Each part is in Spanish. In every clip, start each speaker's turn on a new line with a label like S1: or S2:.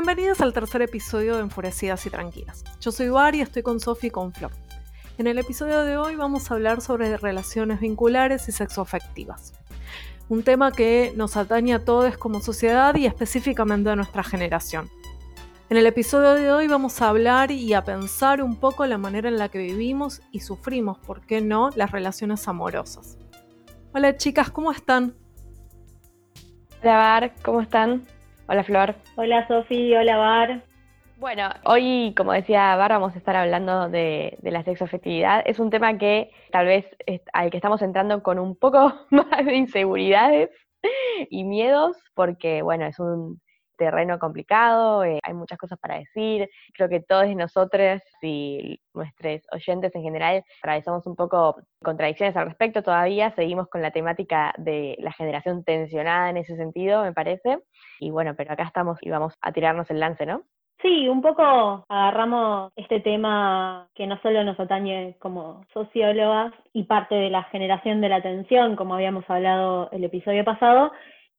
S1: Bienvenidos al tercer episodio de Enfurecidas y Tranquilas. Yo soy Bar y estoy con Sofi y con Flor. En el episodio de hoy vamos a hablar sobre relaciones vinculares y sexoafectivas. Un tema que nos atañe a todos como sociedad y específicamente a nuestra generación. En el episodio de hoy vamos a hablar y a pensar un poco la manera en la que vivimos y sufrimos, ¿por qué no?, las relaciones amorosas. Hola chicas, ¿cómo están?
S2: Hola Bar, ¿cómo están? Hola Flor.
S3: Hola Sofi, hola Bar.
S2: Bueno, hoy, como decía Bar, vamos a estar hablando de, de la sexoafectividad. Es un tema que tal vez al que estamos entrando con un poco más de inseguridades y miedos, porque bueno, es un terreno complicado, eh, hay muchas cosas para decir. Creo que todos nosotros y nuestros oyentes en general atravesamos un poco contradicciones al respecto todavía. Seguimos con la temática de la generación tensionada en ese sentido, me parece. Y bueno, pero acá estamos y vamos a tirarnos el lance, ¿no?
S3: Sí, un poco agarramos este tema que no solo nos atañe como sociólogas y parte de la generación de la atención, como habíamos hablado el episodio pasado,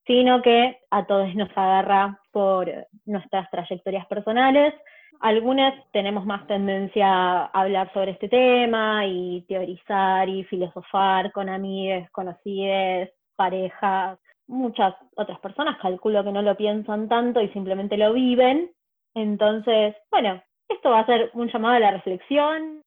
S3: sino que a todos nos agarra por nuestras trayectorias personales. Algunas tenemos más tendencia a hablar sobre este tema y teorizar y filosofar con amigas, conocidas, parejas. Muchas otras personas calculo que no lo piensan tanto y simplemente lo viven. Entonces, bueno, esto va a ser un llamado a la reflexión.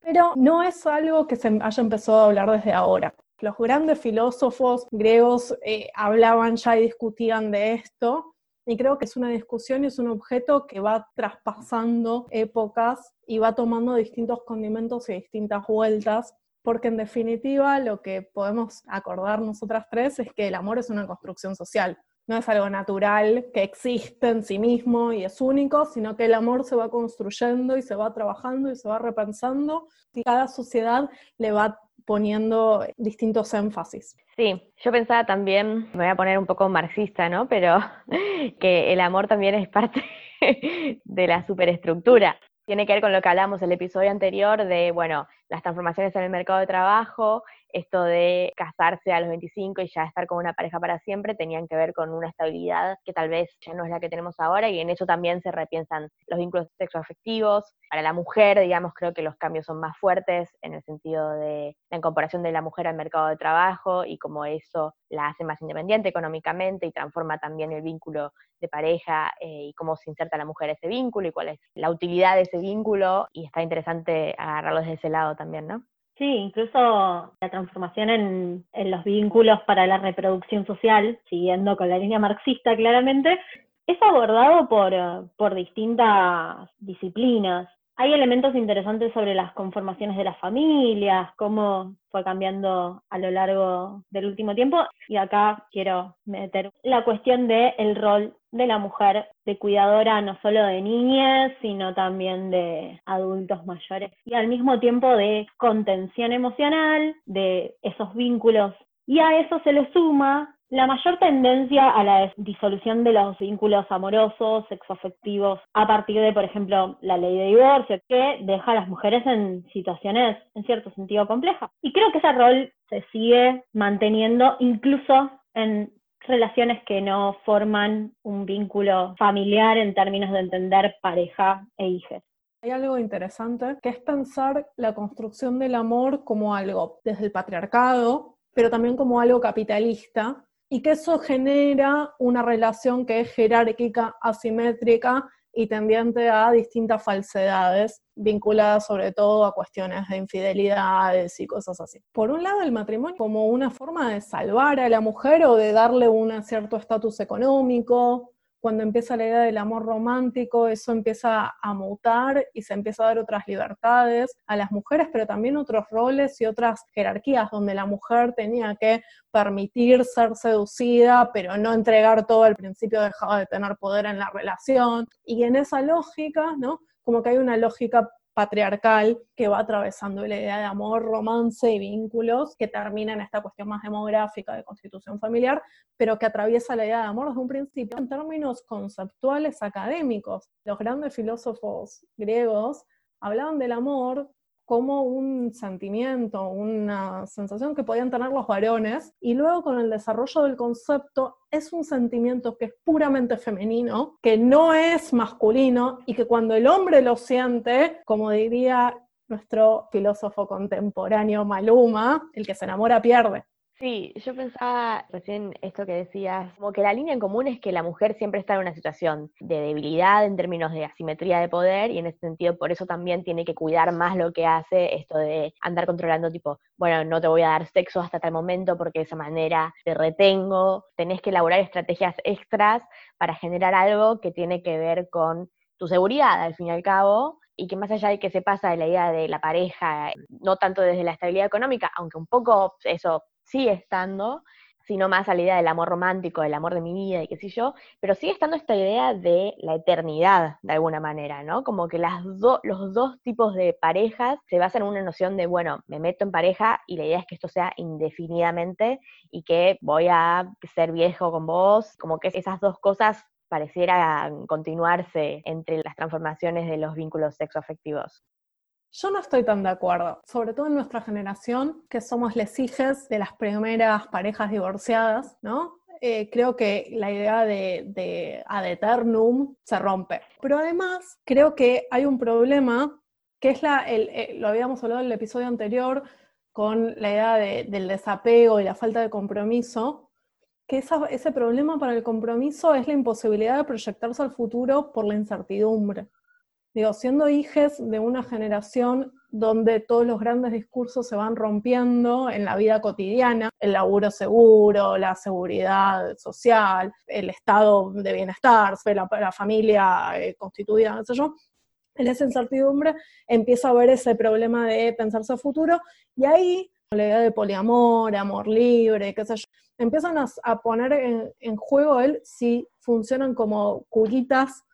S1: Pero no es algo que se haya empezado a hablar desde ahora. Los grandes filósofos griegos eh, hablaban ya y discutían de esto, y creo que es una discusión y es un objeto que va traspasando épocas y va tomando distintos condimentos y distintas vueltas, porque en definitiva lo que podemos acordar nosotras tres es que el amor es una construcción social. No es algo natural que existe en sí mismo y es único, sino que el amor se va construyendo y se va trabajando y se va repensando y cada sociedad le va poniendo distintos énfasis.
S2: Sí, yo pensaba también, me voy a poner un poco marxista, ¿no? Pero que el amor también es parte de la superestructura. Tiene que ver con lo que hablamos en el episodio anterior de, bueno, las transformaciones en el mercado de trabajo, esto de casarse a los 25 y ya estar con una pareja para siempre, tenían que ver con una estabilidad que tal vez ya no es la que tenemos ahora y en eso también se repiensan los vínculos sexoafectivos. Para la mujer, digamos, creo que los cambios son más fuertes en el sentido de la incorporación de la mujer al mercado de trabajo y como eso la hace más independiente económicamente y transforma también el vínculo de pareja eh, y cómo se inserta la mujer ese vínculo y cuál es la utilidad de ese vínculo y está interesante agarrarlo desde ese lado también, ¿no?
S3: Sí, incluso la transformación en, los vínculos para la reproducción social, siguiendo con la línea marxista claramente, es abordado por, por distintas disciplinas. Hay elementos interesantes sobre las conformaciones de las familias, cómo fue cambiando a lo largo del último tiempo. Y acá quiero meter la cuestión del el rol de la mujer de cuidadora no solo de niñas, sino también de adultos mayores. Y al mismo tiempo de contención emocional, de esos vínculos. Y a eso se le suma la mayor tendencia a la disolución de los vínculos amorosos, sexoafectivos, a partir de, por ejemplo, la ley de divorcio, que deja a las mujeres en situaciones, en cierto sentido, complejas. Y creo que ese rol se sigue manteniendo incluso en relaciones que no forman un vínculo familiar en términos de entender pareja e hijos.
S1: Hay algo interesante que es pensar la construcción del amor como algo desde el patriarcado, pero también como algo capitalista, y que eso genera una relación que es jerárquica, asimétrica y tendiente a distintas falsedades vinculadas sobre todo a cuestiones de infidelidades y cosas así. Por un lado, el matrimonio como una forma de salvar a la mujer o de darle un cierto estatus económico, cuando empieza la idea del amor romántico, eso empieza a mutar y se empieza a dar otras libertades a las mujeres, pero también otros roles y otras jerarquías donde la mujer tenía que permitir ser seducida, pero no entregar todo al principio, dejaba de tener poder en la relación. Y en esa lógica, ¿no? Como que hay una lógica patriarcal que va atravesando la idea de amor, romance y vínculos, que termina en esta cuestión más demográfica de constitución familiar, pero que atraviesa la idea de amor desde un principio en términos conceptuales académicos. Los grandes filósofos griegos hablaban del amor como un sentimiento, una sensación que podían tener los varones, y luego con el desarrollo del concepto es un sentimiento que es puramente femenino, que no es masculino y que cuando el hombre lo siente, como diría nuestro filósofo contemporáneo Maluma, el que se enamora pierde.
S2: Sí, yo pensaba recién esto que decías, como que la línea en común es que la mujer siempre está en una situación de debilidad en términos de asimetría de poder y en ese sentido por eso también tiene que cuidar más lo que hace esto de andar controlando tipo, bueno, no te voy a dar sexo hasta tal momento porque de esa manera te retengo, tenés que elaborar estrategias extras para generar algo que tiene que ver con tu seguridad al fin y al cabo y que más allá de que se pasa de la idea de la pareja, no tanto desde la estabilidad económica, aunque un poco eso sigue estando, sino más a la idea del amor romántico, del amor de mi vida y qué sé yo, pero sigue estando esta idea de la eternidad, de alguna manera, ¿no? Como que las los dos tipos de parejas se basan en una noción de, bueno, me meto en pareja y la idea es que esto sea indefinidamente y que voy a ser viejo con vos, como que esas dos cosas parecieran continuarse entre las transformaciones de los vínculos sexoafectivos.
S1: Yo no estoy tan de acuerdo, sobre todo en nuestra generación, que somos les hijas de las primeras parejas divorciadas, ¿no? Eh, creo que la idea de, de ad eternum se rompe. Pero además, creo que hay un problema, que es la, el, eh, lo habíamos hablado en el episodio anterior, con la idea del desapego y la falta de compromiso, que ese problema para el compromiso es la imposibilidad de proyectarse al futuro por la incertidumbre. Digo, siendo hijas de una generación donde todos los grandes discursos se van rompiendo en la vida cotidiana, el laburo seguro, la seguridad social, el estado de bienestar, la, familia eh, constituida, no sé yo, en esa incertidumbre empieza a haber ese problema de pensarse a futuro y ahí la idea de poliamor, amor libre, qué sé yo, empiezan a, poner en, en, juego él si funcionan como curitas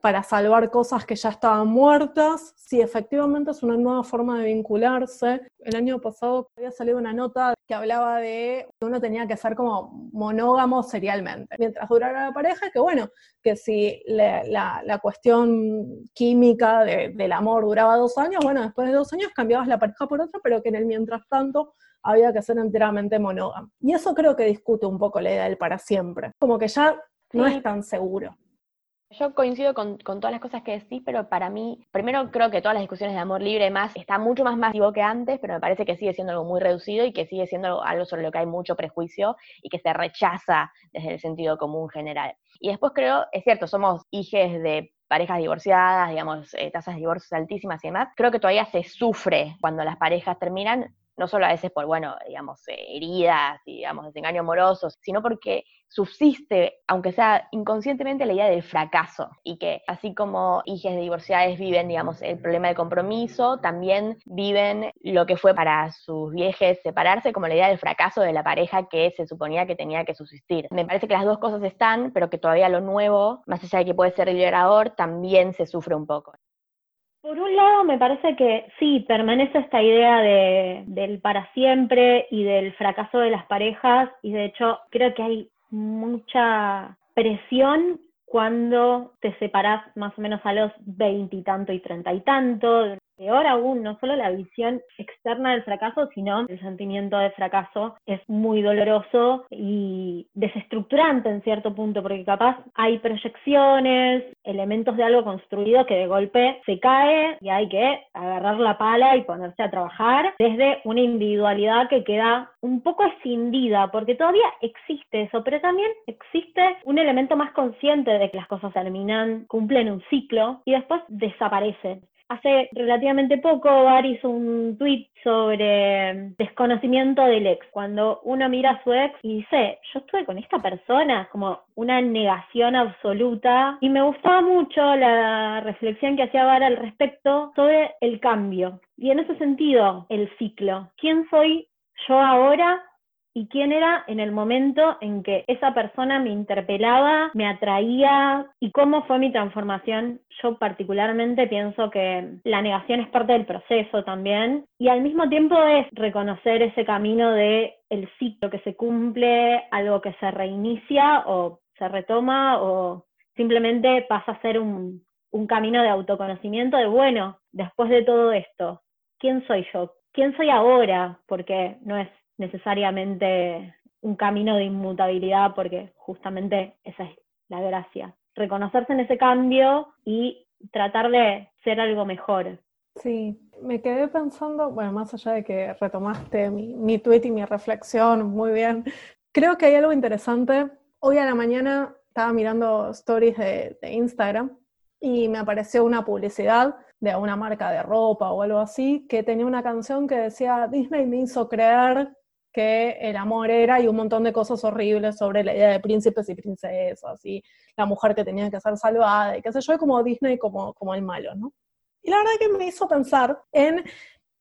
S1: para salvar cosas que ya estaban muertas, si efectivamente es una nueva forma de vincularse. El año pasado había salido una nota que hablaba de que uno tenía que ser como monógamo serialmente, mientras durara la pareja, que bueno, que si la, cuestión química del amor duraba dos años, bueno, después de dos años cambiabas la pareja por otra, pero que en el mientras tanto había que ser enteramente monógamo. Y eso creo que discute un poco la idea del para siempre, como que ya no es tan seguro.
S2: Yo coincido con, todas las cosas que decís, pero para mí, primero creo que todas las discusiones de amor libre más está mucho más masivo que antes, pero me parece que sigue siendo algo muy reducido y que sigue siendo algo sobre lo que hay mucho prejuicio y que se rechaza desde el sentido común general. Y después creo, es cierto, somos hijes de parejas divorciadas, digamos, eh, tasas de divorcios altísimas y demás, creo que todavía se sufre cuando las parejas terminan, no solo a veces por, bueno, digamos, eh, heridas y, digamos, desengaño amorosos, sino porque subsiste, aunque sea inconscientemente, la idea del fracaso y que así como hijas de divorciadas viven, digamos, el problema de compromiso, también viven lo que fue para sus viejes separarse, como la idea del fracaso de la pareja que se suponía que tenía que subsistir. Me parece que las dos cosas están, pero que todavía lo nuevo, más allá de que puede ser liberador, también se sufre un poco.
S3: Por un lado, me parece que sí, permanece esta idea de, del para siempre y del fracaso de las parejas, y de hecho creo que hay mucha presión cuando te separás más o menos a los veintitantos y treinta y tanto, Peor aún, no solo la visión externa del fracaso, sino el sentimiento de fracaso es muy doloroso y desestructurante en cierto punto, porque capaz hay proyecciones, elementos de algo construido que de golpe se cae y hay que agarrar la pala y ponerse a trabajar desde una individualidad que queda un poco escindida, porque todavía existe eso, pero también existe un elemento más consciente de que las cosas terminan, cumplen un ciclo y después desaparecen. Hace relativamente poco, Bar hizo un tweet sobre desconocimiento del ex. Cuando uno mira a su ex y dice, yo estuve con esta persona, como una negación absoluta. Y me gustaba mucho la reflexión que hacía Bar al respecto sobre el cambio. Y en ese sentido, el ciclo. ¿Quién soy yo ahora y quién era en el momento en que esa persona me interpelaba, me atraía y cómo fue mi transformación. Yo particularmente pienso que la negación es parte del proceso también y al mismo tiempo es reconocer ese camino de el ciclo que se cumple, algo que se reinicia o se retoma o simplemente pasa a ser un, un camino de autoconocimiento de, bueno, después de todo esto, ¿quién soy yo? ¿Quién soy ahora? Porque no es necesariamente un camino de inmutabilidad, porque justamente esa es la gracia. Reconocerse en ese cambio y tratar de ser algo mejor.
S1: Sí, me quedé pensando, bueno, más allá de que retomaste mi, mi tweet y mi reflexión, muy bien, creo que hay algo interesante. Hoy a la mañana estaba mirando stories de, de Instagram y me apareció una publicidad de una marca de ropa o algo así, que tenía una canción que decía, Disney me hizo creer que el amor era y un montón de cosas horribles sobre la idea de príncipes y princesas y la mujer que tenía que ser salvada y qué sé yo, como Disney como, como el malo, ¿no? Y la verdad que me hizo pensar en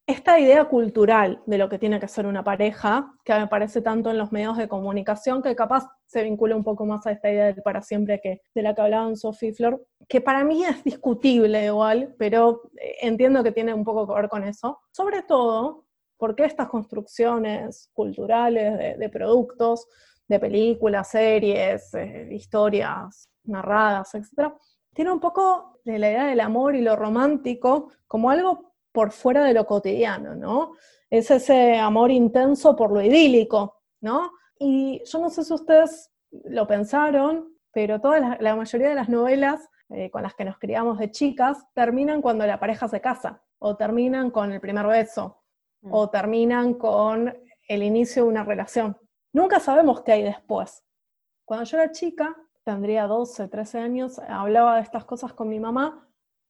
S1: esta idea cultural de lo que tiene que ser una pareja, que me parece tanto en los medios de comunicación, que capaz se vincula un poco más a esta idea del para siempre que, de la que hablaban Sophie Flor, que para mí es discutible igual, pero eh, entiendo que tiene un poco que ver con eso. Sobre todo porque estas construcciones culturales de, productos, de películas, series, eh, historias narradas, etc., tiene un poco de la idea del amor y lo romántico como algo por fuera de lo cotidiano, ¿no? Es ese amor intenso por lo idílico, ¿no? Y yo no sé si ustedes lo pensaron, pero toda la, mayoría de las novelas eh, con las que nos criamos de chicas terminan cuando la pareja se casa, o terminan con el primer beso, mm. o terminan con el inicio de una relación. Nunca sabemos qué hay después. Cuando yo era chica, tendría 12, 13 años, hablaba de estas cosas con mi mamá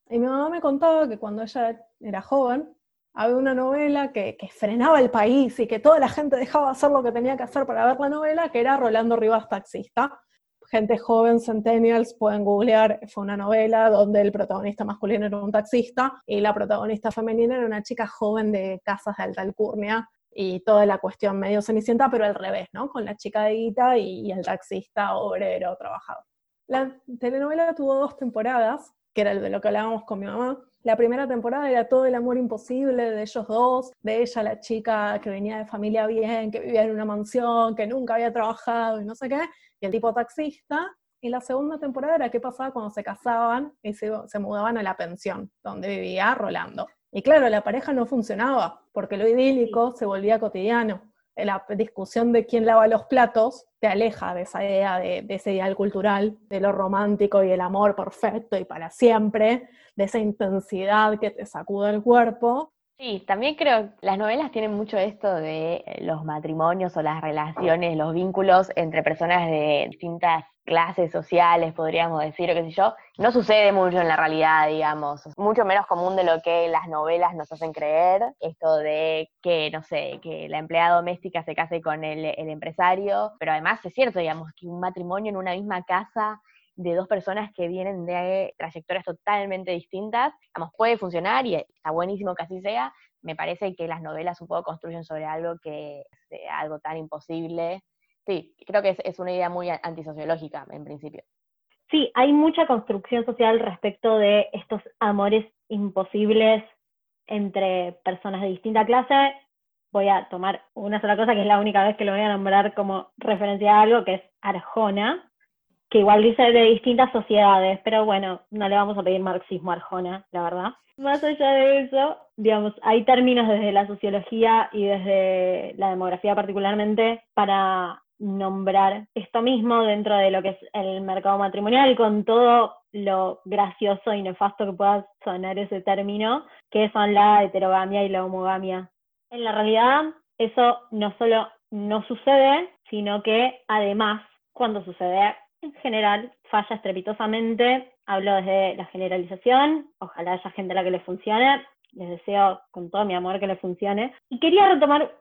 S1: y mi mamá me contaba que cuando ella era joven, había una novela que, frenaba el país y que toda la gente dejaba de hacer lo que tenía que hacer para ver la novela, que era Rolando Rivas Taxista. Gente joven, centennials, pueden googlear, fue una novela donde el protagonista masculino era un taxista y la protagonista femenina era una chica joven de casas de alta alcurnia y toda la cuestión medio cenicienta, pero al revés, ¿no? Con la chica de guita y, el taxista obrero trabajador. La telenovela tuvo dos temporadas, que era de lo que hablábamos con mi mamá. La primera temporada era todo el amor imposible de ellos dos, de ella, la chica que venía de familia bien, que vivía en una mansión, que nunca había trabajado y no sé qué, y el tipo taxista. Y la segunda temporada era qué pasaba cuando se casaban y se, se mudaban a la pensión, donde vivía Rolando. Y claro, la pareja no funcionaba, porque lo idílico se volvía cotidiano. La discusión de quién lava los platos te aleja de esa idea, de, ese ideal cultural, de lo romántico y el amor perfecto y para siempre, de esa intensidad que te sacude el cuerpo.
S2: Sí, también creo que las novelas tienen mucho esto de los matrimonios o las relaciones, los vínculos entre personas de distintas clases sociales, podríamos decir, o qué sé yo, no sucede mucho en la realidad, digamos, mucho menos común de lo que las novelas nos hacen creer, esto de que, no sé, que la empleada doméstica se case con el, el empresario, pero además es cierto, digamos, que un matrimonio en una misma casa de dos personas que vienen de trayectorias totalmente distintas, digamos, puede funcionar y está buenísimo que así sea, me parece que las novelas un poco construyen sobre algo que es algo tan imposible sí, creo que es, una idea muy antisociológica en principio.
S3: Sí, hay mucha construcción social respecto de estos amores imposibles entre personas de distinta clase. Voy a tomar una sola cosa, que es la única vez que lo voy a nombrar como referencia a algo, que es Arjona, que igual dice de distintas sociedades, pero bueno, no le vamos a pedir marxismo a Arjona, la verdad. Más allá de eso, digamos, hay términos desde la sociología y desde la demografía particularmente para nombrar esto mismo dentro de lo que es el mercado matrimonial, con todo lo gracioso y nefasto que pueda sonar ese término, que son la heterogamia y la homogamia. En la realidad, eso no solo no sucede, sino que además, cuando sucede, en general, falla estrepitosamente. Hablo desde la generalización, ojalá haya gente a la que le funcione, les deseo con todo mi amor que le funcione. Y quería retomar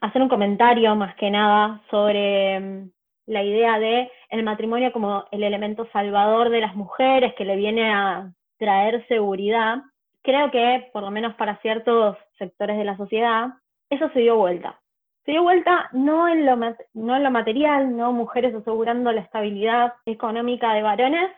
S3: hacer un comentario más que nada sobre mm, la idea de el matrimonio como el elemento salvador de las mujeres que le viene a traer seguridad. Creo que, por lo menos para ciertos sectores de la sociedad, eso se dio vuelta. Se dio vuelta no en lo, no en lo material, no mujeres asegurando la estabilidad económica de varones,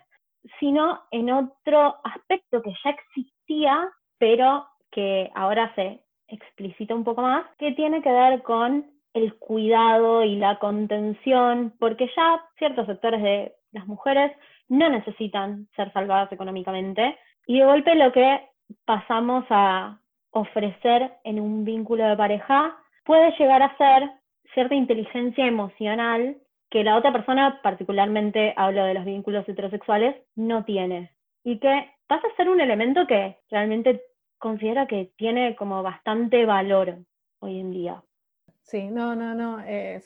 S3: sino en otro aspecto que ya existía, pero que ahora se explicita un poco más, que tiene que ver con el cuidado y la contención, porque ya ciertos sectores de las mujeres no necesitan ser salvadas económicamente, y de golpe lo que pasamos a ofrecer en un vínculo de pareja puede llegar a ser cierta inteligencia emocional que la otra persona, particularmente hablo de los vínculos heterosexuales, no tiene. Y que pasa a ser un elemento que realmente considera que tiene como bastante valor hoy en día.
S1: Sí, no, no, no,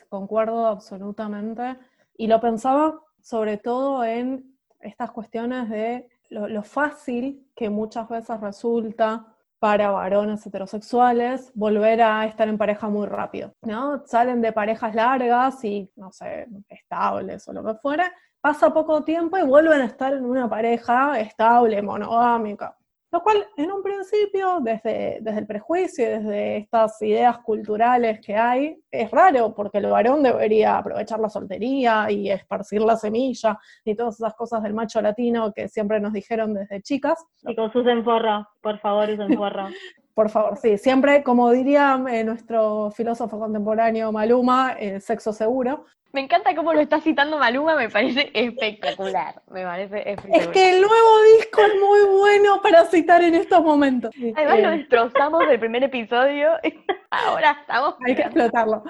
S1: concuerdo absolutamente. Y lo pensaba sobre todo en estas cuestiones de lo, fácil que muchas veces resulta para varones heterosexuales volver a estar en pareja muy rápido, ¿no? Salen de parejas largas y, no sé, estables o lo que fuera, pasa poco tiempo y vuelven a estar en una pareja estable, monogámica. Lo cual, en un principio, desde, desde el prejuicio y desde estas ideas culturales que hay, es raro, porque el varón debería aprovechar la soltería y esparcir la semilla y todas esas cosas del macho latino que siempre nos dijeron desde chicas.
S3: Chicos, usen forro, por favor, usen forro.
S1: por favor, sí, siempre, como diría eh, nuestro filósofo contemporáneo Maluma, el sexo seguro.
S2: Me encanta cómo lo está citando Maluma, me parece espectacular. Me parece espectacular.
S1: Es que el nuevo disco es muy bueno para citar en estos momentos.
S2: Además lo destrozamos del primer episodio, ahora estamos...
S1: Hay que explotarlo.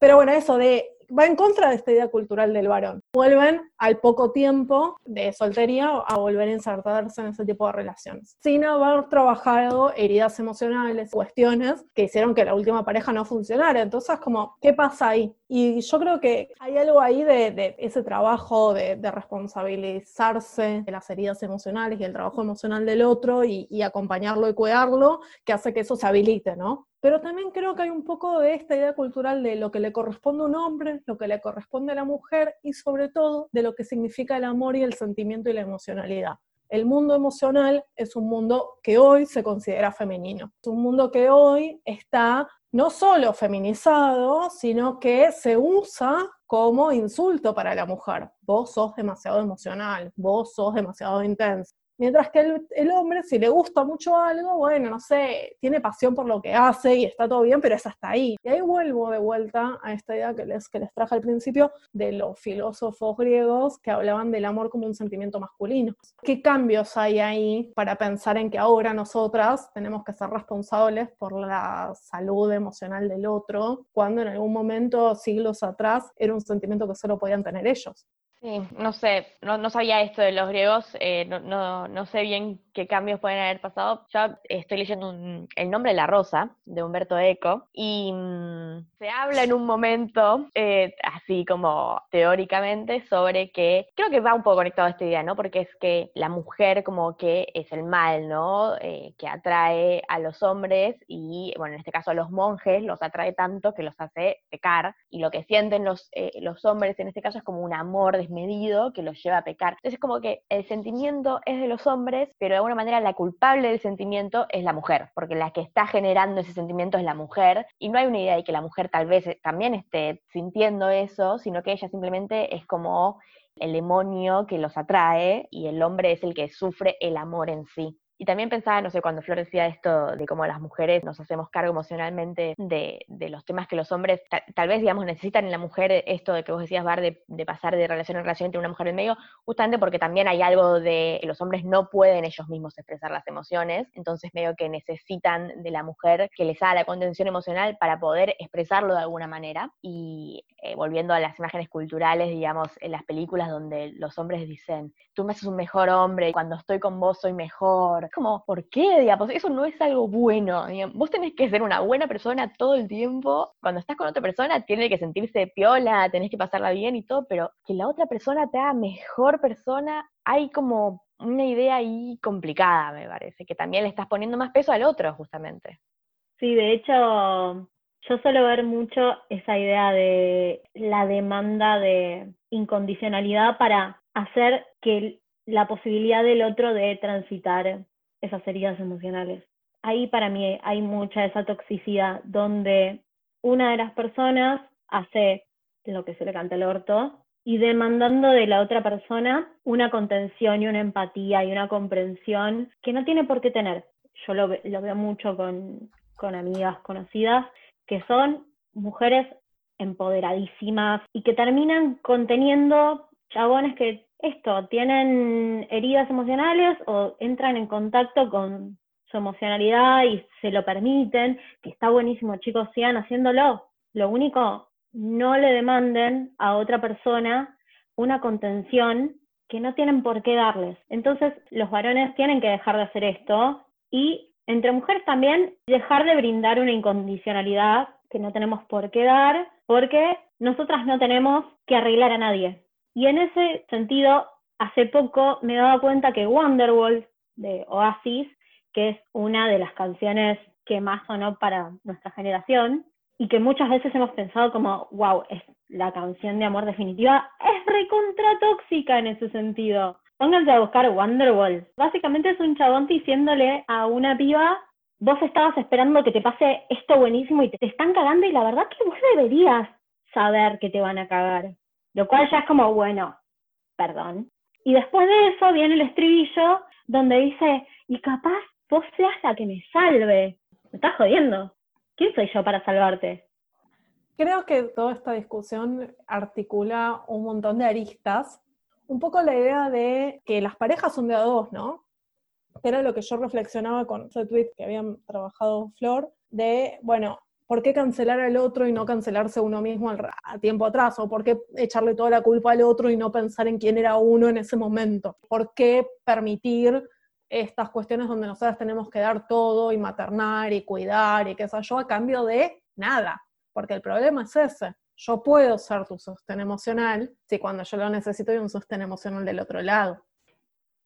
S1: Pero bueno, eso de va en contra de esta idea cultural del varón. Vuelven al poco tiempo de soltería a volver a insertarse en ese tipo de relaciones, sin haber trabajado heridas emocionales, cuestiones que hicieron que la última pareja no funcionara. Entonces, como, ¿qué pasa ahí? Y yo creo que hay algo ahí de, ese trabajo de, responsabilizarse de las heridas emocionales y el trabajo emocional del otro y, y acompañarlo y cuidarlo, que hace que eso se habilite, ¿no? Pero también creo que hay un poco de esta idea cultural de lo que le corresponde a un hombre, lo que le corresponde a la mujer y sobre todo de lo que significa el amor y el sentimiento y la emocionalidad. El mundo emocional es un mundo que hoy se considera femenino. Es un mundo que hoy está no solo feminizado, sino que se usa como insulto para la mujer. Vos sos demasiado emocional, vos sos demasiado intenso. Mientras que el, hombre, si le gusta mucho algo, bueno, no sé, tiene pasión por lo que hace y está todo bien, pero es hasta ahí. Y ahí vuelvo de vuelta a esta idea que les, que les traje al principio de los filósofos griegos que hablaban del amor como un sentimiento masculino. ¿Qué cambios hay ahí para pensar en que ahora nosotras tenemos que ser responsables por la salud emocional del otro, cuando en algún momento, siglos atrás, era un sentimiento que solo podían tener ellos?
S2: Sí, no sé, no, no sabía esto de los griegos, eh, no, no, no, sé bien qué cambios pueden haber pasado. Yo estoy leyendo El nombre de la rosa, de Humberto Eco, y mm, se habla en un momento, eh, así como teóricamente, sobre que, creo que va un poco conectado a esta idea, ¿no? Porque es que la mujer como que es el mal, ¿no? Eh, que atrae a los hombres y, bueno, en este caso a los monjes, los atrae tanto que los hace pecar, y lo que sienten los, los hombres en este caso es como un amor medido que los lleva a pecar. Entonces es como que el sentimiento es de los hombres, pero de alguna manera la culpable del sentimiento es la mujer, porque la que está generando ese sentimiento es la mujer, y no hay una idea de que la mujer tal vez también esté sintiendo eso, sino que ella simplemente es como el demonio que los atrae y el hombre es el que sufre el amor en sí. Y también pensaba, no sé, cuando Flor decía esto de cómo las mujeres nos hacemos cargo emocionalmente de, los temas que los hombres tal, vez, digamos, necesitan en la mujer esto de que vos decías, Bar, de, pasar de relación en relación entre una mujer en medio, justamente porque también hay algo de que los hombres no pueden ellos mismos expresar las emociones, entonces medio que necesitan de la mujer que les haga la contención emocional para poder expresarlo de alguna manera. Y eh, volviendo a las imágenes culturales, digamos, en las películas donde los hombres dicen, tú me haces un mejor hombre, cuando estoy con vos soy mejor. Como, ¿por qué? Digamos, eso no es algo bueno. Vos tenés que ser una buena persona todo el tiempo. Cuando estás con otra persona, tiene que sentirse piola, tenés que pasarla bien y todo, pero que la otra persona te haga mejor persona, hay como una idea ahí complicada, me parece, que también le estás poniendo más peso al otro, justamente.
S3: Sí, de hecho, yo suelo ver mucho esa idea de la demanda de incondicionalidad para hacer que la posibilidad del otro de transitar esas heridas emocionales. Ahí para mí hay mucha esa toxicidad donde una de las personas hace lo que se le canta el orto y demandando de la otra persona una contención y una empatía y una comprensión que no tiene por qué tener. Yo lo, veo mucho con, con amigas conocidas que son mujeres empoderadísimas y que terminan conteniendo chabones que esto, tienen heridas emocionales o entran en contacto con su emocionalidad y se lo permiten, que está buenísimo, chicos, sigan haciéndolo. Lo único, no le demanden a otra persona una contención que no tienen por qué darles. Entonces, los varones tienen que dejar de hacer esto y entre mujeres también dejar de brindar una incondicionalidad que no tenemos por qué dar, porque nosotras no tenemos que arreglar a nadie. Y en ese sentido, hace poco me he dado cuenta que Wonderwall de Oasis, que es una de las canciones que más sonó para nuestra generación, y que muchas veces hemos pensado como, wow, es la canción de amor definitiva, es recontra tóxica en ese sentido. Pónganse a buscar Wonderwall. Básicamente es un chabón diciéndole a una piba, vos estabas esperando que te pase esto buenísimo y te están cagando y la verdad que vos deberías saber que te van a cagar. Lo cual ya es como, bueno, perdón. Y después de eso viene el estribillo donde dice, y capaz vos seas la que me salve. Me estás jodiendo. ¿quién soy yo para salvarte?
S1: Creo que toda esta discusión articula un montón de aristas. Un poco la idea de que las parejas son de a dos, ¿no? Era lo que yo reflexionaba con ese tweet que habían trabajado Flor, de, bueno, ¿por qué cancelar al otro y no cancelarse uno mismo a tiempo atrás? ¿O por qué echarle toda la culpa al otro y no pensar en quién era uno en ese momento? ¿Por qué permitir estas cuestiones donde nosotras tenemos que dar todo y maternar y cuidar y qué sé yo a cambio de nada, porque el problema es ese. Yo puedo ser tu sostén emocional si cuando yo lo necesito hay un sostén emocional del otro lado.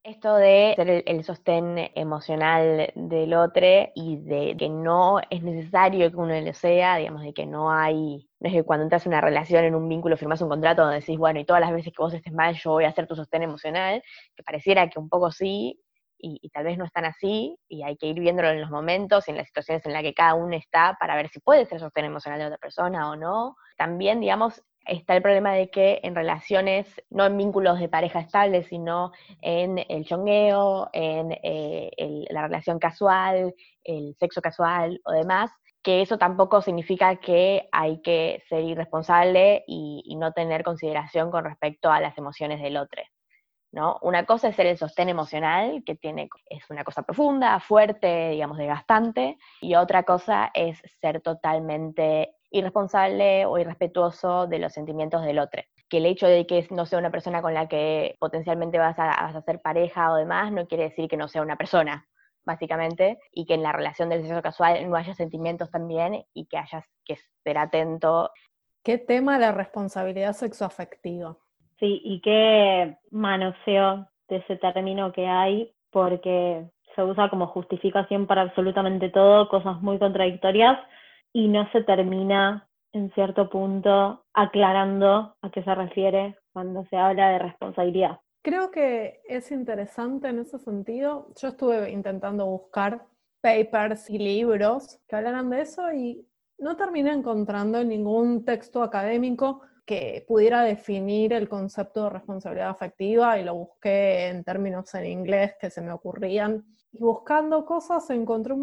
S2: Esto de ser el, sostén emocional del otro y de que no es necesario que uno lo sea, digamos, de que no hay, no es que cuando entras en una relación, en un vínculo, firmas un contrato donde decís, bueno, y todas las veces que vos estés mal, yo voy a ser tu sostén emocional, que pareciera que un poco sí, y, tal vez no están así, y hay que ir viéndolo en los momentos y en las situaciones en las que cada uno está para ver si puede ser sostén emocional de otra persona o no. También, digamos, está el problema de que en relaciones, no en vínculos de pareja estable, sino en el chongueo, en eh, la relación casual, el sexo casual o demás, que eso tampoco significa que hay que ser irresponsable y no tener consideración con respecto a las emociones del otro. Una cosa es ser el sostén emocional, que tiene, es una cosa profunda, fuerte, digamos, desgastante, y otra cosa es ser totalmente irresponsable o irrespetuoso de los sentimientos del otro. Que el hecho de que no sea una persona con la que potencialmente vas a, vas a hacer pareja o demás, no quiere decir que no sea una persona, básicamente, y que en la relación del sexo casual no haya sentimientos también y que hayas que ser atento.
S1: ¿Qué tema la responsabilidad sexoafectiva?
S3: Sí, y qué manoseo de ese término que hay, porque se usa como justificación para absolutamente todo, cosas muy contradictorias, y no se termina en cierto punto aclarando a qué se refiere cuando se habla de responsabilidad.
S1: Creo que es interesante en ese sentido. Yo estuve intentando buscar papers y libros que hablaran de eso y no terminé encontrando ningún texto académico que pudiera definir el concepto de responsabilidad afectiva y lo busqué en términos en inglés que se me ocurrían. Y buscando cosas encontré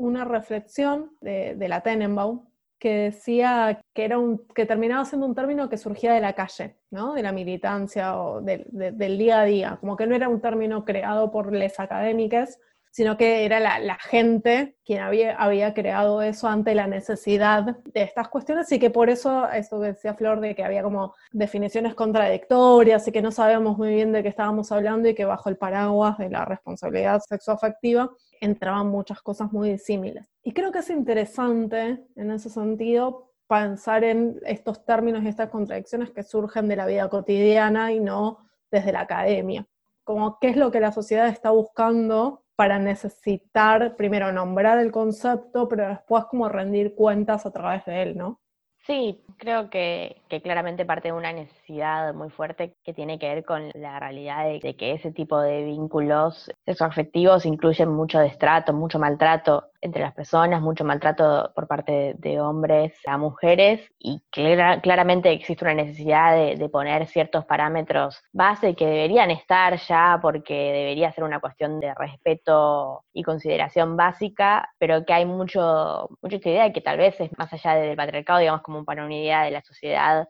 S1: una reflexión de, la Tenenbaum que decía que, era un, que terminaba siendo un término que surgía de la calle, ¿no? de la militancia o del día a día, como que no era un término creado por les académicas, sino que era la, gente quien había, había, creado eso ante la necesidad de estas cuestiones y que por eso, eso decía Flor, de que había como definiciones contradictorias y que no sabíamos muy bien de qué estábamos hablando y que bajo el paraguas de la responsabilidad sexoafectiva entraban muchas cosas muy disímiles. Y creo que es interesante en ese sentido pensar en estos términos y estas contradicciones que surgen de la vida cotidiana y no desde la academia. Como qué es lo que la sociedad está buscando para necesitar primero nombrar el concepto, pero después como rendir cuentas a través de él, ¿no?
S2: Sí, creo que, claramente parte de una necesidad muy fuerte que tiene que ver con la realidad de, que ese tipo de vínculos sexoafectivos incluyen mucho destrato, mucho maltrato entre las personas, mucho maltrato por parte de hombres a mujeres y claramente existe una necesidad de, poner ciertos parámetros base que deberían estar ya porque debería ser una cuestión de respeto y consideración básica, pero que hay mucho, mucha idea de que tal vez es más allá del patriarcado, digamos como para una idea de la sociedad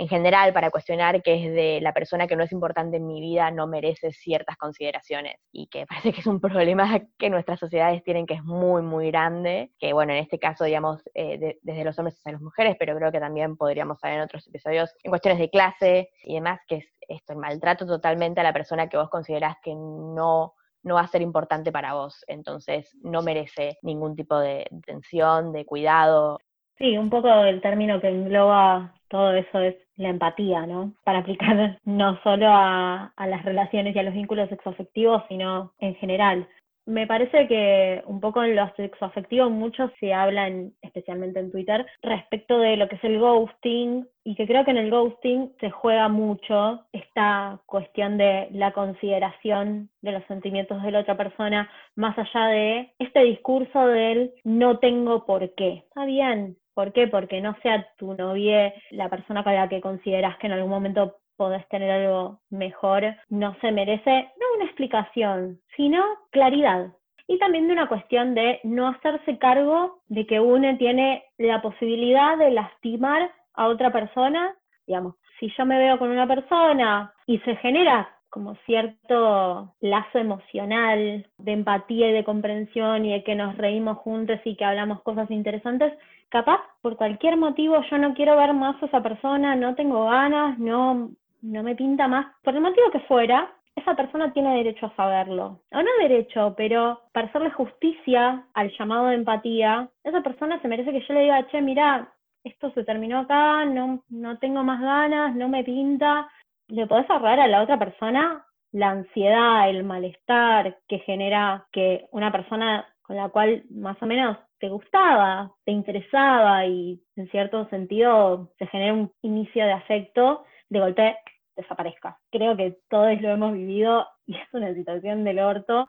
S2: en general para cuestionar que es de la persona que no es importante en mi vida no merece ciertas consideraciones y que parece que es un problema que nuestras sociedades tienen que es muy, muy grande, que bueno, en este caso, digamos, eh, desde los hombres hacia las mujeres, pero creo que también podríamos hablar en otros episodios en cuestiones de clase y demás, que es esto, el maltrato totalmente a la persona que vos considerás que no no va a ser importante para vos, entonces no merece ningún tipo de atención, de cuidado.
S3: Sí, un poco el término que engloba todo eso es la empatía, ¿no? Para aplicar no solo a, las relaciones y a los vínculos sexoafectivos, sino en general. Me parece que un poco en lo sexoafectivo mucho se habla, especialmente en Twitter, respecto de lo que es el ghosting y que creo que en el ghosting se juega mucho esta cuestión de la consideración de los sentimientos de la otra persona, más allá de este discurso del no tengo por qué. Está bien, ¿Por qué? Porque no sea tu novia la persona con la que consideras que en algún momento podés tener algo mejor, no se merece, no una explicación, sino claridad. Y también de una cuestión de no hacerse cargo de que uno tiene la posibilidad de lastimar a otra persona. Digamos, si yo me veo con una persona y se genera como cierto lazo emocional de empatía y de comprensión y de que nos reímos juntos y que hablamos cosas interesantes, capaz por cualquier motivo yo no quiero ver más a esa persona, no tengo ganas, no no me pinta más, por el motivo que fuera, esa persona tiene derecho a saberlo. O no derecho, pero para hacerle justicia al llamado de empatía, esa persona se merece que yo le diga, che, mira, esto se terminó acá, no, no tengo más ganas, no me pinta. Le podés ahorrar a la otra persona la ansiedad, el malestar que genera que una persona con la cual más o menos te gustaba, te interesaba y en cierto sentido se genera un inicio de afecto, de golpe desaparezca. Creo que todos lo hemos vivido y es una situación del orto.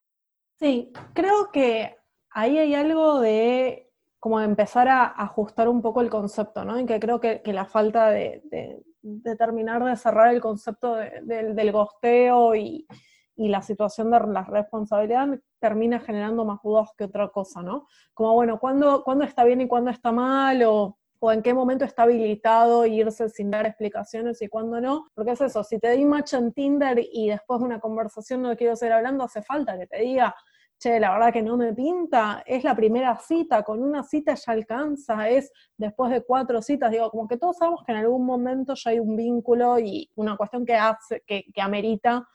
S1: Sí, creo que ahí hay algo de como empezar a ajustar un poco el concepto, ¿no? En que creo que, la falta de, terminar de cerrar el concepto del gosteo y, la situación de la responsabilidad termina generando más dudas que otra cosa, ¿no? Como, bueno, ¿cuándo, ¿cuándo está bien y cuándo está mal? O o en qué momento está habilitado irse sin dar explicaciones y cuándo no. Porque es eso, si te di match en Tinder y después de una conversación no quiero seguir hablando, hace falta que te diga, che, la verdad que no me pinta, es la primera cita, con una cita ya alcanza, es después de cuatro citas, digo, como que todos sabemos que en algún momento ya hay un vínculo y una cuestión que hace, que amerita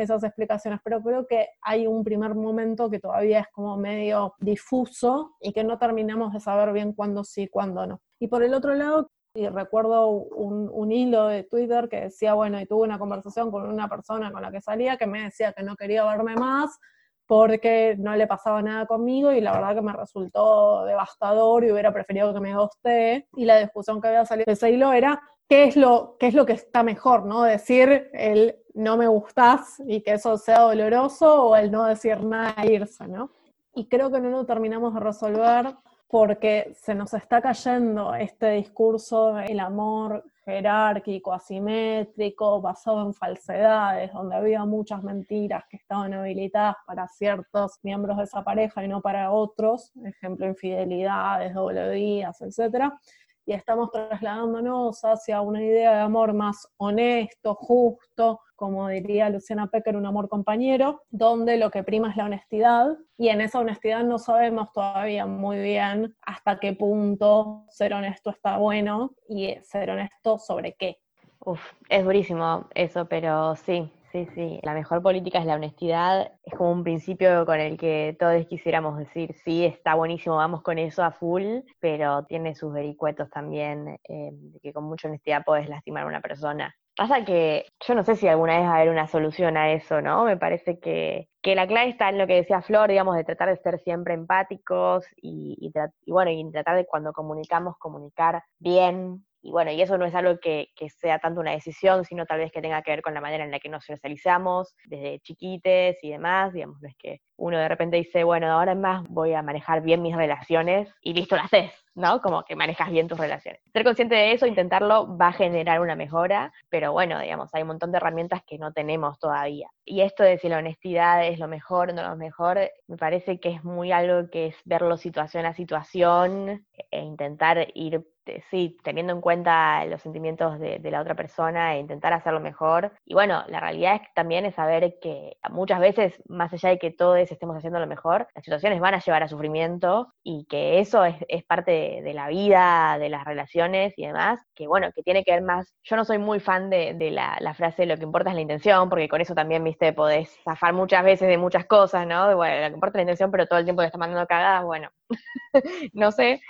S1: esas explicaciones, pero creo que hay un primer momento que todavía es como medio difuso y que no terminamos de saber bien cuándo sí, cuándo no. Y por el otro lado, y recuerdo un, hilo de Twitter que decía, bueno, y tuve una conversación con una persona con la que salía que me decía que no quería verme más porque no le pasaba nada conmigo y la verdad que me resultó devastador y hubiera preferido que me goste. Y la discusión que había salido de ese hilo era qué es lo, qué es lo que está mejor, ¿no? Decir el no me gustás y que eso sea doloroso o el no decir nada e irse, ¿no? Y creo que no lo terminamos de resolver porque se nos está cayendo este discurso del amor jerárquico, asimétrico, basado en falsedades, donde había muchas mentiras que estaban habilitadas para ciertos miembros de esa pareja y no para otros, ejemplo, infidelidades, doble días, etcétera y estamos trasladándonos hacia una idea de amor más honesto, justo, como diría Luciana Pecker, un amor compañero, donde lo que prima es la honestidad y en esa honestidad no sabemos todavía muy bien hasta qué punto ser honesto está bueno y ser honesto sobre qué.
S2: Uf, es durísimo eso, pero sí, Sí, sí, la mejor política es la honestidad, es como un principio con el que todos quisiéramos decir, sí, está buenísimo, vamos con eso a full, pero tiene sus vericuetos también, eh, que con mucha honestidad puedes lastimar a una persona. Pasa que yo no sé si alguna vez va a haber una solución a eso, ¿no? Me parece que, la clave está en lo que decía Flor, digamos, de tratar de ser siempre empáticos y, y bueno, y tratar de cuando comunicamos, comunicar bien, y bueno, y eso no es algo que, sea tanto una decisión, sino tal vez que tenga que ver con la manera en la que nos socializamos desde chiquites y demás, digamos, no que uno de repente dice, bueno, ahora más voy a manejar bien mis relaciones y listo, lo haces, ¿no? Como que manejas bien tus relaciones. Ser consciente de eso, intentarlo, va a generar una mejora, pero bueno, digamos, hay un montón de herramientas que no tenemos todavía. Y esto de si la honestidad es lo mejor no lo mejor, me parece que es muy algo que es verlo situación a situación e intentar ir sí, teniendo en cuenta los sentimientos de, la otra persona e intentar hacerlo mejor. Y bueno, la realidad es que también es saber que muchas veces, más allá de que todos estemos haciendo lo mejor, las situaciones van a llevar a sufrimiento y que eso es, parte de, la vida, de las relaciones y demás, que bueno, que tiene que ver más, yo no soy muy fan de, la, frase lo que importa es la intención, porque con eso también, viste, podés zafar muchas veces de muchas cosas, ¿no? bueno, lo que importa es la intención, pero todo el tiempo le estás mandando cagadas, bueno, no sé,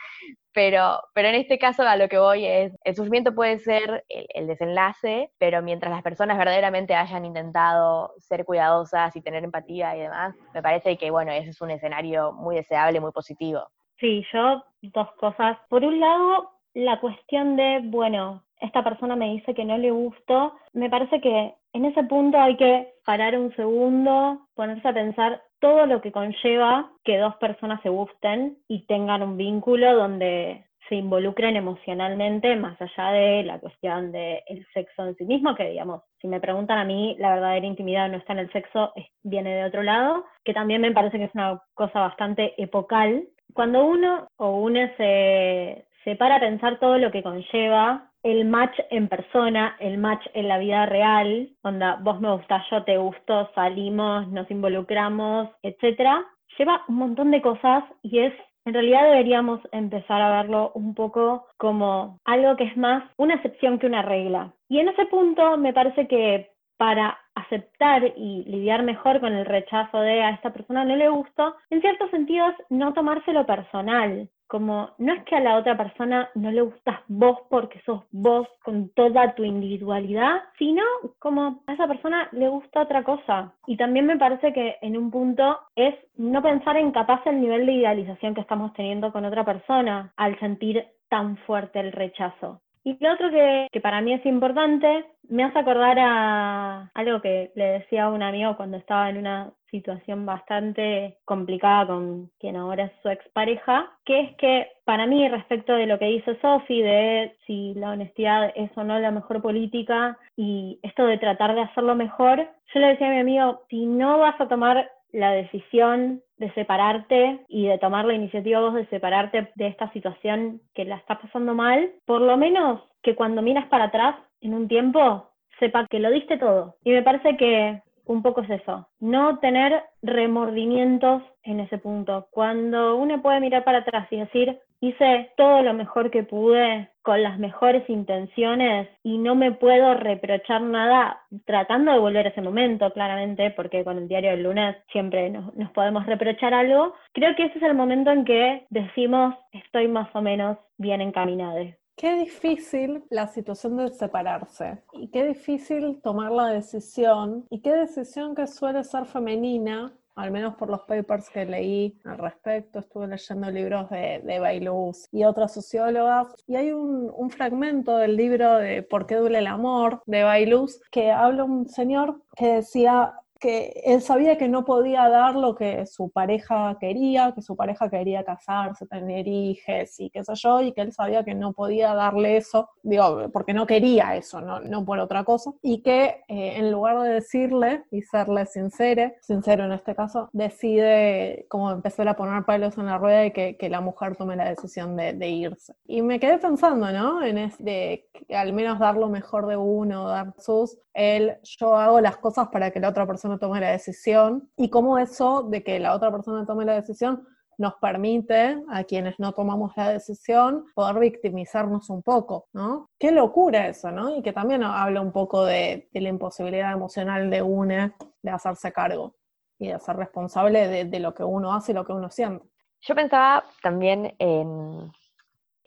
S2: pero, pero en este caso a lo que voy es, el sufrimiento puede ser el, desenlace, pero mientras las personas verdaderamente hayan intentado ser cuidadosas y tener empatía y demás, me parece que, bueno, ese es un escenario muy deseable, muy positivo.
S3: Sí, yo dos cosas. Por un lado, la cuestión de, bueno, esta persona me dice que no le gustó, me parece que en ese punto hay que parar un segundo, ponerse a pensar todo lo que conlleva que dos personas se gusten y tengan un vínculo donde se involucren emocionalmente más allá de la cuestión del sexo en sí mismo, que digamos, si me preguntan a mí, la verdadera intimidad no está en el sexo, viene de otro lado, que también me parece que es una cosa bastante epocal. Cuando uno o una se, se para a pensar todo lo que conlleva el match en persona, el match en la vida real, onda, vos me gustás, yo te gusto, salimos, nos involucramos, etcétera, lleva un montón de cosas y es, en realidad deberíamos empezar a verlo un poco como algo que es más una excepción que una regla. Y en ese punto me parece que para aceptar y lidiar mejor con el rechazo de a esta persona no le gustó, en ciertos sentidos no tomárselo personal, como no es que a la otra persona no le gustas vos porque sos vos con toda tu individualidad, sino como a esa persona le gusta otra cosa. Y también me parece que en un punto es no pensar en capaz el nivel de idealización que estamos teniendo con otra persona al sentir tan fuerte el rechazo. Y lo otro que, que, para mí es importante, me hace acordar a algo que le decía a un amigo cuando estaba en una situación bastante complicada con quien ahora es su expareja, que es que para mí respecto de lo que dice Sofi, de si la honestidad es o no la mejor política y esto de tratar de hacerlo mejor, yo le decía a mi amigo, si no vas a tomar la decisión de separarte y de tomar la iniciativa vos de separarte de esta situación que la está pasando mal, por lo menos que cuando miras para atrás en un tiempo, sepa que lo diste todo. Y me parece que un poco es eso, no tener remordimientos en ese punto. Cuando uno puede mirar para atrás y decir, hice todo lo mejor que pude con las mejores intenciones y no me puedo reprochar nada tratando de volver a ese momento, claramente, porque con el diario del lunes siempre nos, podemos reprochar algo, creo que ese es el momento en que decimos, estoy más o menos bien encaminada.
S1: Qué difícil la situación de separarse y qué difícil tomar la decisión y qué decisión que suele ser femenina, al menos por los papers que leí al respecto, estuve leyendo libros de, de Bailuz y otras sociólogas, y hay un, un, fragmento del libro de ¿Por qué duele el amor? de Bailuz que habla un señor que decía, que él sabía que no podía dar lo que su pareja quería, que su pareja quería casarse, tener hijos y qué sé yo, y que él sabía que no podía darle eso, digo, porque no quería eso, no, no por otra cosa, y que eh, en lugar de decirle y serle sincero, sincero en este caso, decide como empezar a poner palos en la rueda y que, que la mujer tome la decisión de, de, irse. Y me quedé pensando, ¿no? En es de al menos dar lo mejor de uno, dar sus, el yo hago las cosas para que la otra persona tome la decisión y cómo eso de que la otra persona tome la decisión nos permite a quienes no tomamos la decisión poder victimizarnos un poco, ¿no? Qué locura eso, ¿no? Y que también habla un poco de, la imposibilidad emocional de una de hacerse cargo y de ser responsable de, de lo que uno hace y lo que uno siente.
S2: Yo pensaba también en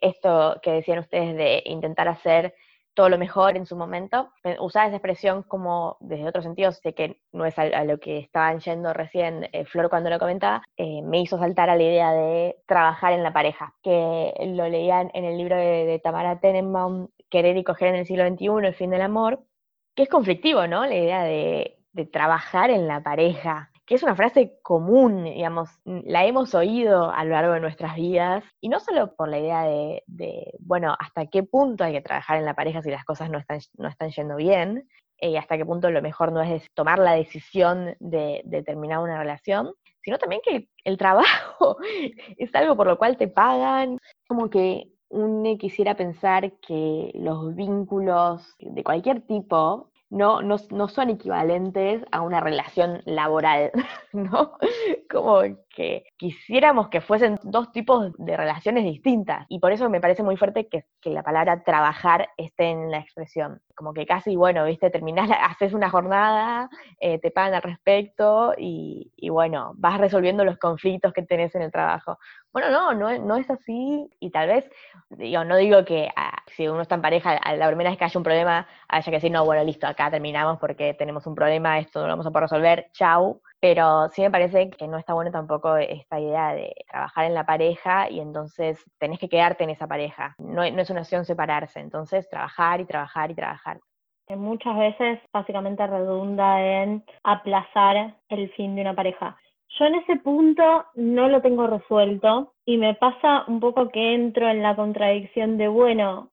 S2: esto que decían ustedes de intentar hacer todo lo mejor en su momento. Usar esa expresión como desde otros sentidos, sé que no es a, lo que estaban yendo recién eh, Flor cuando lo comentaba, eh, me hizo saltar a la idea de trabajar en la pareja, que lo leían en el libro de, Tamara Tenenbaum, Querer y coger en el siglo XXI, El fin del amor, que es conflictivo, ¿no? La idea de, de trabajar en la pareja, que es una frase común, digamos, la hemos oído a lo largo de nuestras vidas, y no solo por la idea de, bueno, hasta qué punto hay que trabajar en la pareja si las cosas no están, no están yendo bien, y eh, hasta qué punto lo mejor no es tomar la decisión de, de terminar una relación, sino también que el trabajo es algo por lo cual te pagan, como que uno quisiera pensar que los vínculos de cualquier tipo no, no, no, son equivalentes a una relación laboral, ¿no? Como que quisiéramos que fuesen dos tipos de relaciones distintas. Y por eso me parece muy fuerte que, la palabra trabajar esté en la expresión. Como que casi, bueno, viste, terminás, haces una jornada, eh, te pagan al respecto y, bueno, vas resolviendo los conflictos que tenés en el trabajo. Bueno, no, no, no es así. Y tal vez, digo, no digo que ah, si uno está en pareja, la primera vez que haya un problema, haya que decir, no, bueno, listo, acá terminamos porque tenemos un problema, esto no lo vamos a poder resolver, chau pero sí me parece que no está bueno tampoco esta idea de trabajar en la pareja y entonces tenés que quedarte en esa pareja. No, es una opción separarse, entonces trabajar y trabajar y trabajar.
S3: Muchas veces básicamente redunda en aplazar el fin de una pareja. Yo en ese punto no lo tengo resuelto y me pasa un poco que entro en la contradicción de, bueno,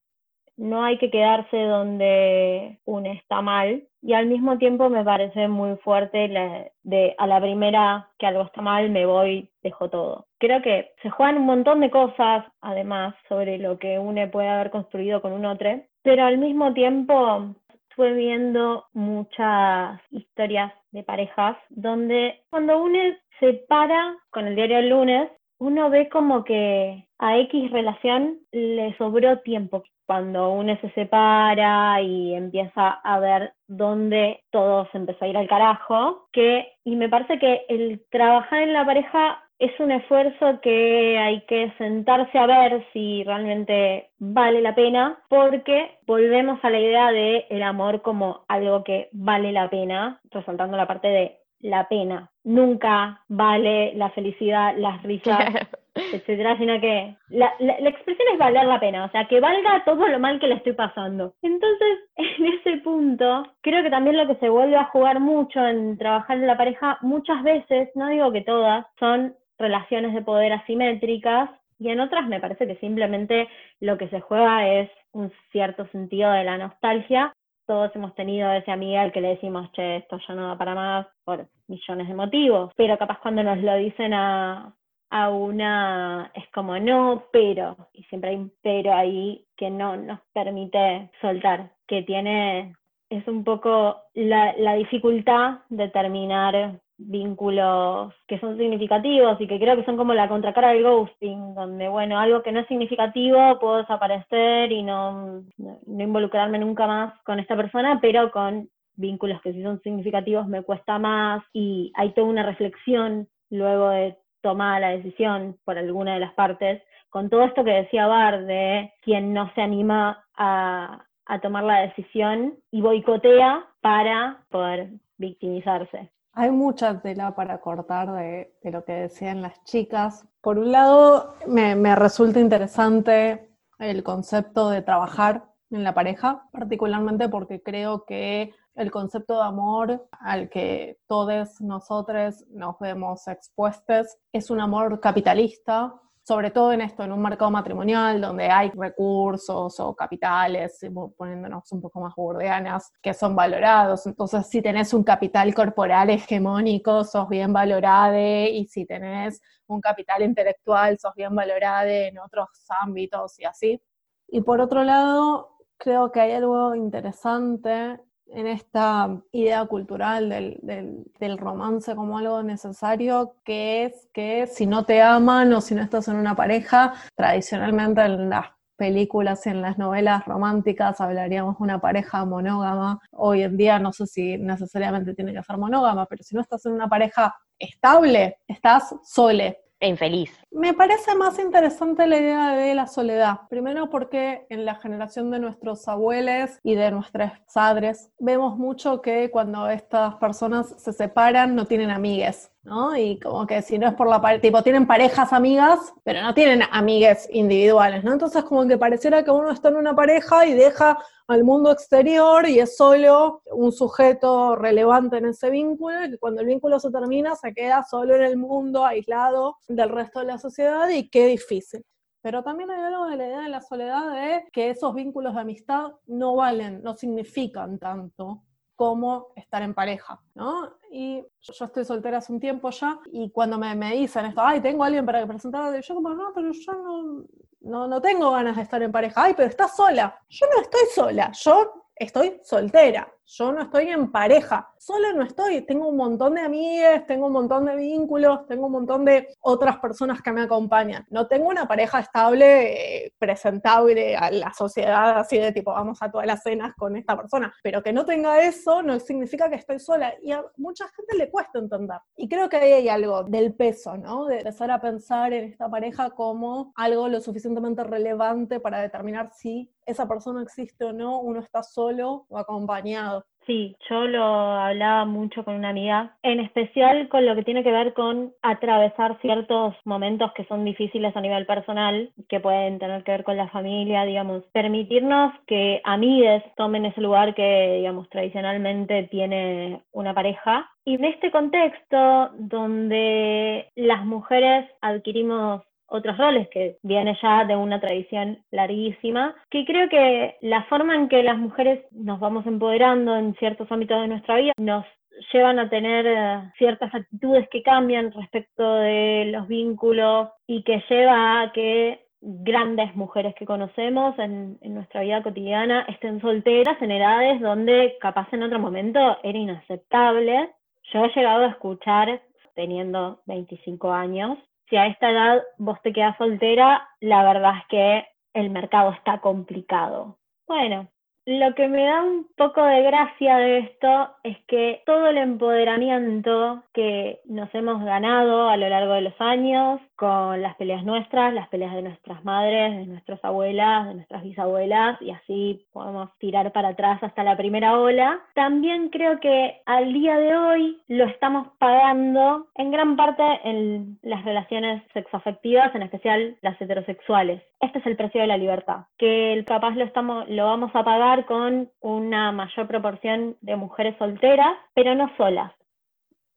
S3: no hay que quedarse donde uno está mal y al mismo tiempo me parece muy fuerte de a la primera que algo está mal me voy, dejo todo. Creo que se juegan un montón de cosas además sobre lo que uno puede haber construido con un otro, pero al mismo tiempo estuve viendo muchas historias de parejas donde cuando uno se para con el diario del lunes, uno ve como que a X relación le sobró tiempo cuando uno se separa y empieza a ver dónde todo se empezó a ir al carajo, que, y me parece que el trabajar en la pareja es un esfuerzo que hay que sentarse a ver si realmente vale la pena, porque volvemos a la idea de el amor como algo que vale la pena, resaltando la parte de la pena. Nunca vale la felicidad, las risas, etcétera, sino que la, la, expresión es valer la pena, o sea, que valga todo lo mal que le estoy pasando. Entonces, en ese punto, creo que también lo que se vuelve a jugar mucho en trabajar en la pareja, muchas veces, no digo que todas, son relaciones de poder asimétricas y en otras me parece que simplemente lo que se juega es un cierto sentido de la nostalgia. Todos hemos tenido ese amigo al que le decimos, che, esto ya no da para más por millones de motivos, pero capaz cuando nos lo dicen a, a una, es como no, pero, y siempre hay un pero ahí que no nos permite soltar, que tiene, es un poco la, la dificultad de terminar vínculos que son significativos y que creo que son como la contracara del ghosting, donde, bueno, algo que no es significativo puedo desaparecer y no, no involucrarme nunca más con esta persona, pero con vínculos que sí son significativos me cuesta más y hay toda una reflexión luego de tomada la decisión por alguna de las partes, con todo esto que decía Bar de quien no se anima a, tomar la decisión y boicotea para poder victimizarse.
S1: Hay mucha tela para cortar de, lo que decían las chicas. Por un lado, me, me resulta interesante el concepto de trabajar en la pareja, particularmente porque creo que el concepto de amor al que todos nosotros nos vemos expuestos es un amor capitalista, sobre todo en esto, en un mercado matrimonial donde hay recursos o capitales, poniéndonos un poco más burdeanas, que son valorados. Entonces, si tenés un capital corporal hegemónico, sos bien valorado, y si tenés un capital intelectual, sos bien valorado en otros ámbitos y así. Y por otro lado, creo que hay algo interesante en esta idea cultural del, romance como algo necesario, que es que si no te aman o si no estás en una pareja, tradicionalmente en las películas y en las novelas románticas hablaríamos de una pareja monógama. Hoy en día no sé si necesariamente tiene que ser monógama, pero si no estás en una pareja estable, estás sole
S2: e infeliz.
S1: Me parece más interesante la idea de la soledad. Primero porque en la generación de nuestros abuelos y de nuestros padres vemos mucho que cuando estas personas se separan no tienen amigues. ¿No? Y como que si no es por la pareja, tipo, tienen parejas amigas, pero no tienen amigues individuales, ¿no? Entonces como que pareciera que uno está en una pareja y deja al mundo exterior y es solo un sujeto relevante en ese vínculo, y que cuando el vínculo se termina se queda solo en el mundo, aislado del resto de la sociedad y qué difícil. Pero también hay algo de la idea de la soledad de que esos vínculos de amistad no valen, no significan tanto como estar en pareja, ¿no? Y yo estoy soltera hace un tiempo ya, y cuando me, dicen esto, ay, tengo a alguien para presentar, yo como, no, pero yo no, no, no tengo ganas de estar en pareja. Ay, pero estás sola. Yo no estoy sola, yo estoy soltera yo no estoy en pareja, sola no estoy, tengo un montón de amigas, tengo un montón de vínculos, tengo un montón de otras personas que me acompañan. No tengo una pareja estable, eh, presentable a la sociedad, así de tipo, vamos a todas las cenas con esta persona, pero que no tenga eso no significa que estoy sola y a mucha gente le cuesta entender. Y creo que ahí hay algo del peso, ¿no? De empezar a pensar en esta pareja como algo lo suficientemente relevante para determinar si esa persona existe o no, uno está solo o acompañado.
S3: Sí, yo lo hablaba mucho con una amiga, en especial con lo que tiene que ver con atravesar ciertos momentos que son difíciles a nivel personal, que pueden tener que ver con la familia, digamos, permitirnos que amigas tomen ese lugar que, digamos, tradicionalmente tiene una pareja. Y en este contexto donde las mujeres adquirimos otros roles que viene ya de una tradición larguísima, que creo que la forma en que las mujeres nos vamos empoderando en ciertos ámbitos de nuestra vida nos llevan a tener eh, ciertas actitudes que cambian respecto de los vínculos y que lleva a que grandes mujeres que conocemos en, en, nuestra vida cotidiana estén solteras en edades donde capaz en otro momento era inaceptable. Yo he llegado a escuchar, teniendo 25 años, si a esta edad vos te quedas soltera, la verdad es que el mercado está complicado. Bueno, lo que me da un poco de gracia de esto es que todo el empoderamiento que nos hemos ganado a lo largo de los años, con las peleas nuestras, las peleas de nuestras madres, de nuestras abuelas, de nuestras bisabuelas, y así podemos tirar para atrás hasta la primera ola, también creo que al día de hoy lo estamos pagando en gran parte en las relaciones sexoafectivas, en especial las heterosexuales. Este es el precio de la libertad, que el capaz lo, estamos, lo vamos a pagar con una mayor proporción de mujeres solteras, pero no solas.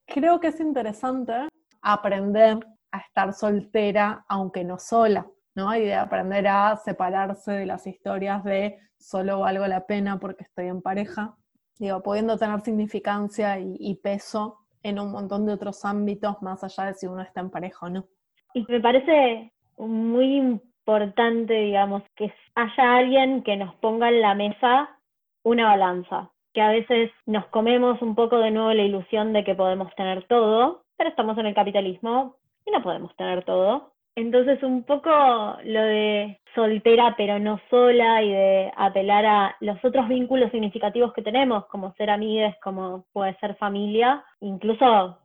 S1: Creo que es interesante aprender a estar soltera, aunque no sola, ¿no? Y de aprender a separarse de las historias de solo valgo la pena porque estoy en pareja, digo, pudiendo tener significancia y, peso en un montón de otros ámbitos más allá de si uno está en pareja o no.
S3: Y me parece muy importante, digamos, que haya alguien que nos ponga en la mesa una balanza, que a veces nos comemos un poco de nuevo la ilusión de que podemos tener todo, pero estamos en el capitalismo, y no podemos tener todo. Entonces un poco lo de soltera pero no sola y de apelar a los otros vínculos significativos que tenemos, como ser amigas, como puede ser familia, incluso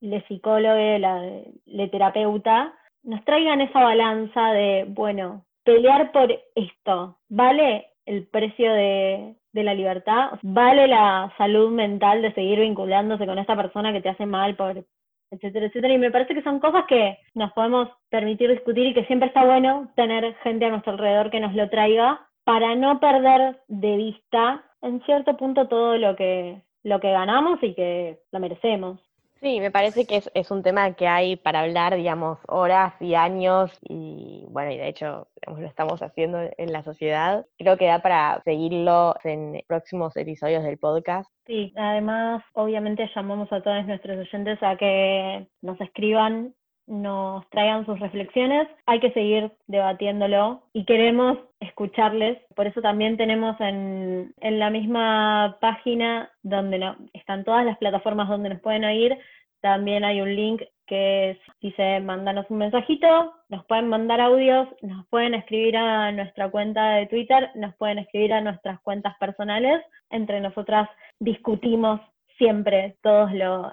S3: le, psicólogo, la, le terapeuta, nos traigan esa balanza de, bueno, pelear por esto, ¿vale el precio de, de la libertad? ¿Vale la salud mental de seguir vinculándose con esta persona que te hace mal por, etcétera, etcétera. Y me parece que son cosas que nos podemos permitir discutir y que siempre está bueno tener gente a nuestro alrededor que nos lo traiga para no perder de vista en cierto punto todo lo que, lo que ganamos y que lo merecemos.
S2: Sí, me parece que es, un tema que hay para hablar, digamos, horas y años y bueno, y de hecho lo estamos haciendo en la sociedad. Creo que da para seguirlo en próximos episodios del podcast.
S3: Sí, además, obviamente llamamos a todos nuestros oyentes a que nos escriban nos traigan sus reflexiones. Hay que seguir debatiéndolo y queremos escucharles. Por eso también tenemos en, la misma página donde no, están todas las plataformas donde nos pueden oír, también hay un link que dice mándanos un mensajito, nos pueden mandar audios, nos pueden escribir a nuestra cuenta de Twitter, nos pueden escribir a nuestras cuentas personales. Entre nosotras discutimos siempre todo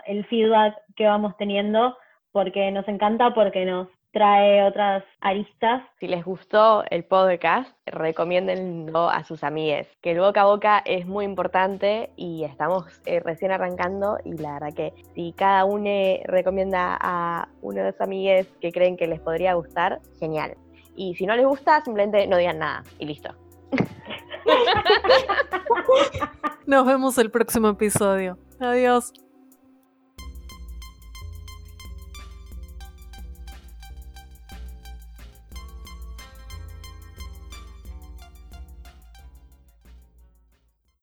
S3: el feedback que vamos teniendo porque nos encanta, porque nos trae otras aristas.
S2: Si les gustó el podcast, recomiéndenlo a sus amigues, que el boca a boca es muy importante y estamos eh, recién arrancando y la verdad que si cada uno recomienda a uno de sus amigues que creen que les podría gustar, genial. Y si no les gusta, simplemente no digan nada y listo.
S1: Nos vemos el próximo episodio. Adiós.